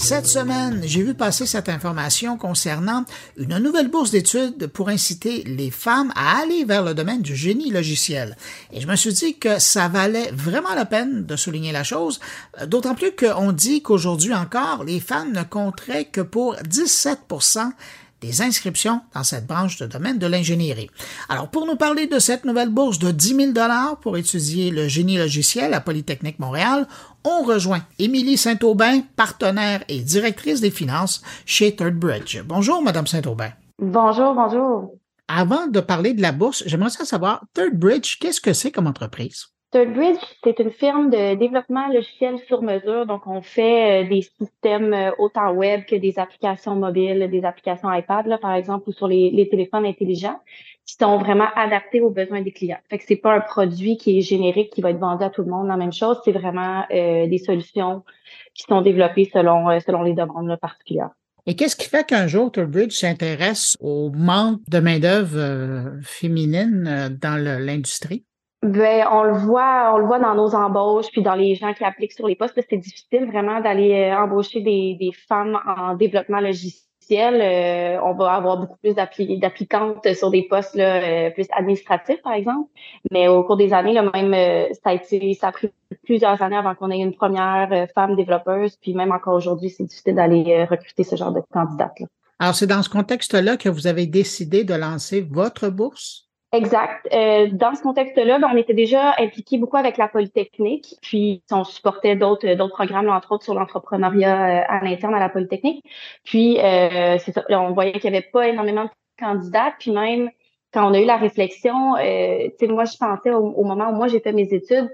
Cette semaine, j'ai vu passer cette information concernant une nouvelle bourse d'études pour inciter les femmes à aller vers le domaine du génie logiciel. Et je me suis dit que ça valait vraiment la peine de souligner la chose, d'autant plus qu'on dit qu'aujourd'hui encore, les femmes ne compteraient que pour 17 des inscriptions dans cette branche de domaine de l'ingénierie. Alors, pour nous parler de cette nouvelle bourse de 10 000 dollars pour étudier le génie logiciel à Polytechnique Montréal, on rejoint Émilie Saint-Aubin, partenaire et directrice des finances chez Third Bridge. Bonjour, Madame Saint-Aubin. Bonjour, bonjour. Avant de parler de la bourse, j'aimerais savoir, Third Bridge, qu'est-ce que c'est comme entreprise? Bridge, c'est une firme de développement logiciel sur mesure. Donc, on fait euh, des systèmes euh, autant web que des applications mobiles, des applications iPad, là, par exemple, ou sur les, téléphones intelligents, qui sont vraiment adaptés aux besoins des clients. Fait que c'est pas un produit qui est générique, qui va être vendu à tout le monde la même chose. C'est vraiment euh, des solutions qui sont développées selon, selon les demandes particulières. Et qu'est-ce qui fait qu'un jour, Bridge s'intéresse au manque de main-d'œuvre féminine dans l'industrie? Ben, on le voit, on le voit dans nos embauches, puis dans les gens qui appliquent sur les postes. C'est difficile vraiment d'aller euh, embaucher des, des, femmes en développement logiciel. Euh, on va avoir beaucoup plus d'applicantes sur des postes là, euh, plus administratifs, par exemple. Mais au cours des années, là, même ça a été, ça a pris plusieurs années avant qu'on ait une première femme développeuse. Puis même encore aujourd'hui, c'est difficile d'aller recruter ce genre de candidate. Là. Alors, c'est dans ce contexte-là que vous avez décidé de lancer votre bourse? Exact. Euh, dans ce contexte-là, ben, on était déjà impliqué beaucoup avec la Polytechnique, puis on supportait d'autres d'autres programmes, entre autres sur l'entrepreneuriat euh, à l'interne à la Polytechnique. Puis euh, c'est ça, on voyait qu'il n'y avait pas énormément de candidats, puis même quand on a eu la réflexion, euh, tu sais, moi je pensais au, moment où moi j'ai fait mes études,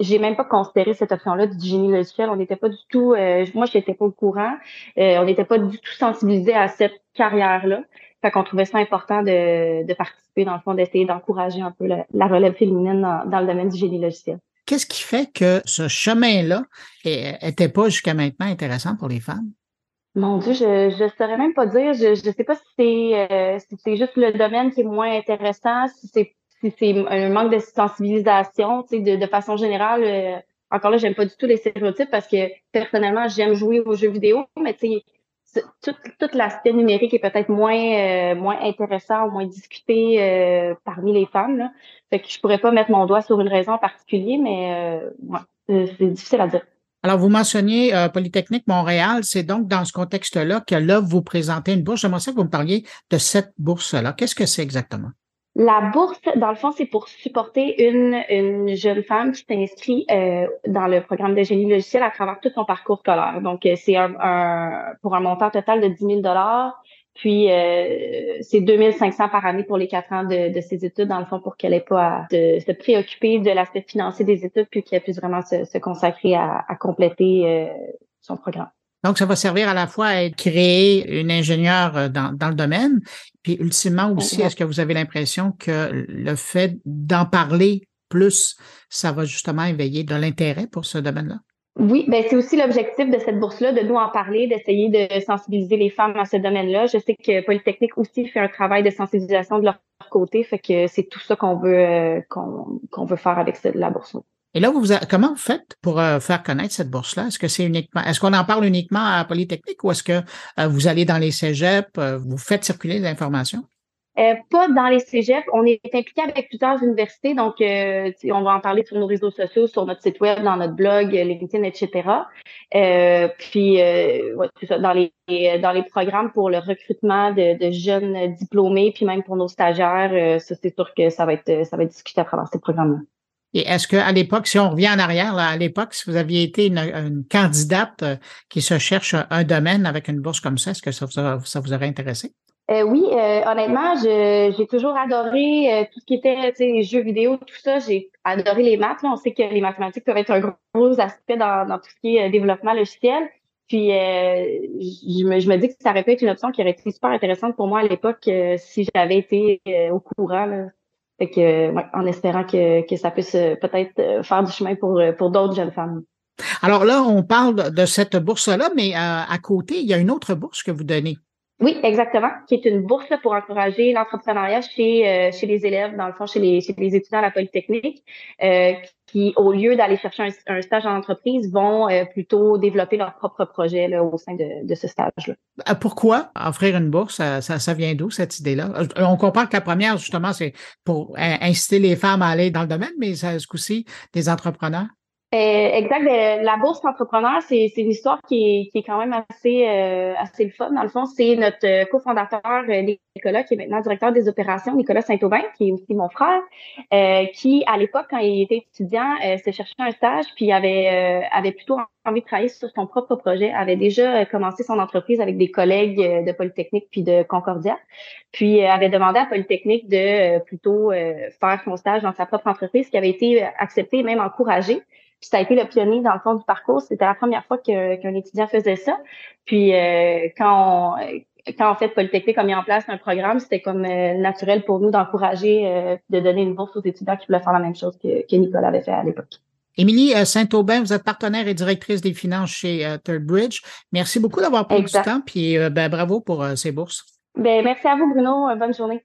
j'ai même pas considéré cette option-là du génie logiciel. On n'était pas du tout, euh, moi je n'étais pas au courant, on n'était pas du tout sensibilisé à cette carrière-là. Fait qu'on trouvait ça important de, de participer, dans le fond, d'essayer d'encourager un peu la, relève féminine dans, le domaine du génie logiciel. Qu'est-ce qui fait que ce chemin-là était pas jusqu'à maintenant intéressant pour les femmes? Mon Dieu, je ne saurais même pas dire. Je ne sais pas si c'est euh, si c'est juste le domaine qui est moins intéressant, si c'est si c'est un manque de sensibilisation, tu sais, de, de façon générale. Euh, encore là, j'aime pas du tout les stéréotypes parce que personnellement, j'aime jouer aux jeux vidéo, mais tu sais, tout, tout l'aspect numérique est peut-être moins euh, moins intéressant, moins discuté euh, parmi les femmes. Là. Fait que je pourrais pas mettre mon doigt sur une raison en particulier, mais euh, c'est difficile à dire. Alors, vous mentionniez Polytechnique Montréal. C'est donc dans ce contexte-là que là, vous présentez une bourse. J'aimerais que vous me parliez de cette bourse-là. Qu'est-ce que c'est exactement? La bourse, dans le fond, c'est pour supporter une, une jeune femme qui s'inscrit euh, dans le programme de génie logiciel à travers tout son parcours scolaire. Donc, euh, c'est un, pour un montant total de 10 000 puis euh, c'est 2500 par année pour les quatre ans de, ses études, dans le fond, pour qu'elle ait pas à de, se préoccuper de l'aspect financier des études, puis qu'elle puisse vraiment se, consacrer à, à compléter euh, son programme. Donc, ça va servir à la fois à créer une ingénieure euh, dans, dans le domaine, puis ultimement aussi, est-ce que vous avez l'impression que le fait d'en parler plus, ça va justement éveiller de l'intérêt pour ce domaine-là? Oui, ben c'est aussi l'objectif de cette bourse-là, de nous en parler, d'essayer de sensibiliser les femmes à ce domaine-là. Je sais que Polytechnique aussi fait un travail de sensibilisation de leur côté, fait que c'est tout ça qu'on veut euh, qu'on veut faire avec la bourse. Et là, vous, comment vous faites pour euh, faire connaître cette bourse-là? Est-ce que c'est uniquement, est-ce qu'on en parle uniquement à Polytechnique ou est-ce que euh, vous allez dans les cégeps, euh, vous faites circuler des informations? pas dans les cégeps. On est impliqué avec plusieurs universités, donc on va en parler sur nos réseaux sociaux, sur notre site web, dans notre blog, LinkedIn, etc. puis, ça, dans les dans les programmes pour le recrutement de, de, jeunes diplômés, puis même pour nos stagiaires, ça c'est sûr que ça va être ça va être discuté à travers ces programmes-là. Et est-ce qu'à l'époque, si on revient en arrière, là, à l'époque, si vous aviez été une, candidate euh, qui se cherche un domaine avec une bourse comme ça, est-ce que ça vous, aurait intéressé? Euh, oui, euh, honnêtement, j'ai toujours adoré tout ce qui était jeux vidéo, tout ça. J'ai adoré les maths. On sait que les mathématiques peuvent être un gros aspect dans, tout ce qui est développement logiciel. Puis je, me, je me dis que ça aurait pu être une option qui aurait été super intéressante pour moi à l'époque si j'avais été au courant. Là. Fait que, ouais, en espérant que, que ça puisse euh, peut-être euh, faire du chemin pour, euh, pour d'autres jeunes femmes. Alors là, on parle de cette bourse-là, mais à côté, il y a une autre bourse que vous donnez. Oui, exactement, qui est une bourse pour encourager l'entrepreneuriat chez, euh, chez les élèves, dans le fond, chez les, chez les étudiants à la Polytechnique, euh, qui, au lieu d'aller chercher un, stage en entreprise, vont euh, plutôt développer leur propre projet là, au sein de, de ce stage-là. Pourquoi offrir une bourse? Ça, ça, vient d'où, cette idée-là? On comprend que la première, justement, c'est pour inciter les femmes à aller dans le domaine, mais ça, ce coup-ci, des entrepreneurs? Euh, exact. Ben, la bourse entrepreneur, c'est une histoire qui est, qui est quand même assez euh, assez le fun. Dans le fond, c'est notre euh, cofondateur Nicolas, qui est maintenant directeur des opérations, Nicolas Saint-Aubin, qui est aussi mon frère, qui à l'époque, quand il était étudiant, s'est cherché un stage, puis avait avait plutôt envie de travailler sur son propre projet, avait déjà commencé son entreprise avec des collègues de Polytechnique puis de Concordia, puis avait demandé à Polytechnique de plutôt faire son stage dans sa propre entreprise, qui avait été accepté même encouragé. Puis ça a été le pionnier dans le fond du parcours. C'était la première fois qu'un étudiant faisait ça. Puis euh, quand on, quand en fait Polytechnique a mis en place un programme, c'était comme euh, naturel pour nous d'encourager, euh, de donner une bourse aux étudiants qui voulaient faire la même chose que, que Nicolas avait fait à l'époque. Émilie Saint-Aubin, vous êtes partenaire et directrice des finances chez Third Bridge. Merci beaucoup d'avoir pris du temps, puis ben, bravo pour ces bourses. Ben, merci à vous, Bruno. Bonne journée.